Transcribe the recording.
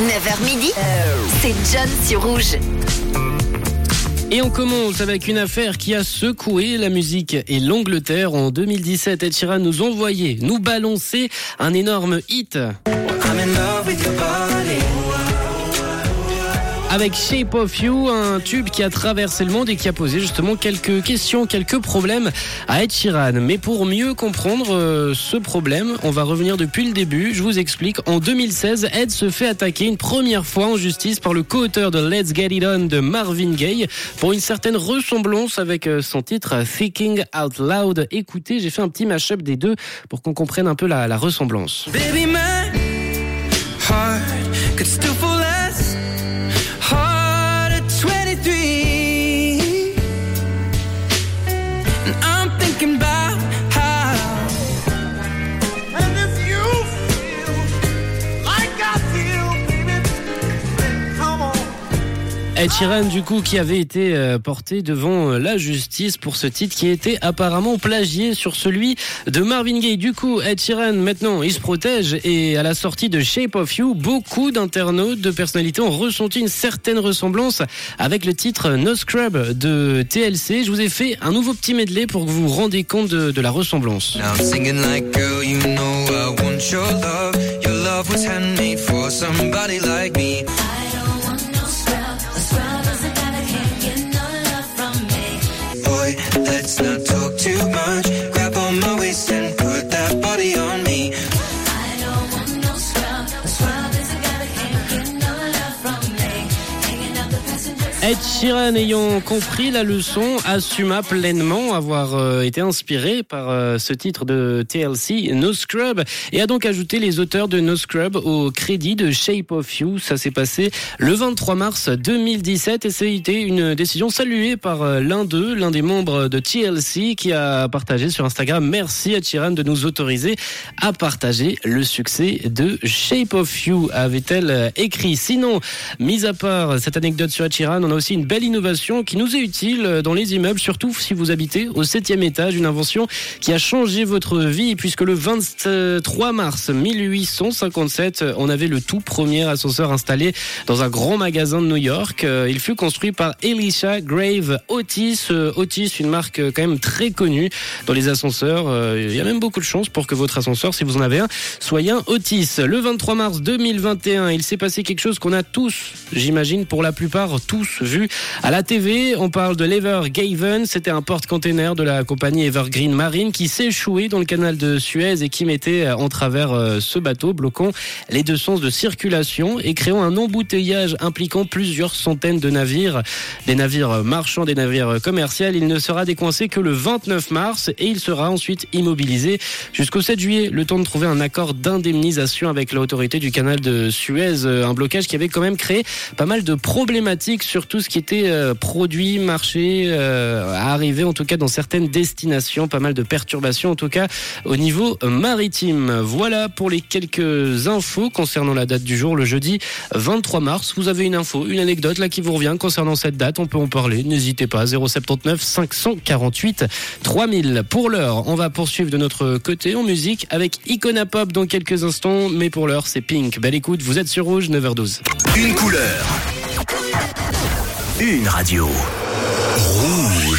9h midi, c'est John sur Rouge. Et on commence avec une affaire qui a secoué la musique et l'Angleterre. En 2017, Ed Sheeran nous envoyait, nous balançait un énorme hit. Avec Shape of You, un tube qui a traversé le monde et qui a posé justement quelques questions, quelques problèmes à Ed Sheeran. Mais pour mieux comprendre euh, ce problème, on va revenir depuis le début. Je vous explique. En 2016, Ed se fait attaquer une première fois en justice par le co-auteur de Let's Get It On de Marvin Gaye pour une certaine ressemblance avec euh, son titre Thinking Out Loud. Écoutez, j'ai fait un petit mashup des deux pour qu'on comprenne un peu la, la ressemblance. Ed Sheeran, du coup, qui avait été euh, porté devant euh, la justice pour ce titre qui était apparemment plagié sur celui de Marvin Gaye. Du coup, Ed Sheeran, maintenant, il se protège et à la sortie de Shape of You, beaucoup d'internautes, de personnalités ont ressenti une certaine ressemblance avec le titre No Scrub de TLC. Je vous ai fait un nouveau petit medley pour que vous vous rendez compte de, la ressemblance. Ed Sheeran ayant compris la leçon assuma pleinement avoir euh, été inspiré par euh, ce titre de TLC No Scrub et a donc ajouté les auteurs de No Scrub au crédit de Shape of You. Ça s'est passé le 23 mars 2017 et été une décision saluée par euh, l'un d'eux, l'un des membres de TLC qui a partagé sur Instagram merci Ed Sheeran de nous autoriser à partager le succès de Shape of You avait-elle écrit. Sinon, mis à part cette anecdote sur Ed Sheeran, on a aussi une belle innovation qui nous est utile dans les immeubles, surtout si vous habitez au septième étage. Une invention qui a changé votre vie puisque le 23 mars 1857, on avait le tout premier ascenseur installé dans un grand magasin de New York. Euh, Il fut construit par Elisha Grave Otis. Euh, Otis, une marque euh, quand même très connue dans les ascenseurs. Euh, Il y a même beaucoup de chances pour que votre ascenseur, si vous en avez un, soit un Otis. Le 23 mars 2021, il s'est passé quelque chose qu'on a tous, j'imagine pour la plupart, tous vu à la TV. On parle de l'Evergaven. C'était un porte-container de la compagnie Evergreen Marine qui s'est échoué dans le canal de Suez et qui mettait en travers euh, ce bateau, bloquant les deux sens de circulation et créant un embouteillage impliquant plusieurs centaines de navires, des navires marchands, des navires commerciaux. Il ne sera décoincé que le 29 mars et il sera ensuite immobilisé jusqu'au 7 juillet, le temps de trouver un accord d'indemnisation avec l'autorité du canal de Suez, euh, un blocage qui avait quand même créé pas mal de problématiques sur tout ce qui était euh, produit, marché, euh, en tout cas dans certaines destinations, pas mal de perturbations en tout cas au niveau maritime. Voilà pour les quelques infos concernant la date du jour, le jeudi 23 mars. Vous avez une info, une anecdote là qui vous revient concernant cette date, on peut en parler. N'hésitez pas, 079 548 3000. Pour l'heure, on va poursuivre de notre côté en musique avec Icona Pop dans quelques instants, mais pour l'heure c'est Pink. Belle écoute, vous êtes sur Rouge, 9h12. Une couleur. Une radio. Rouge.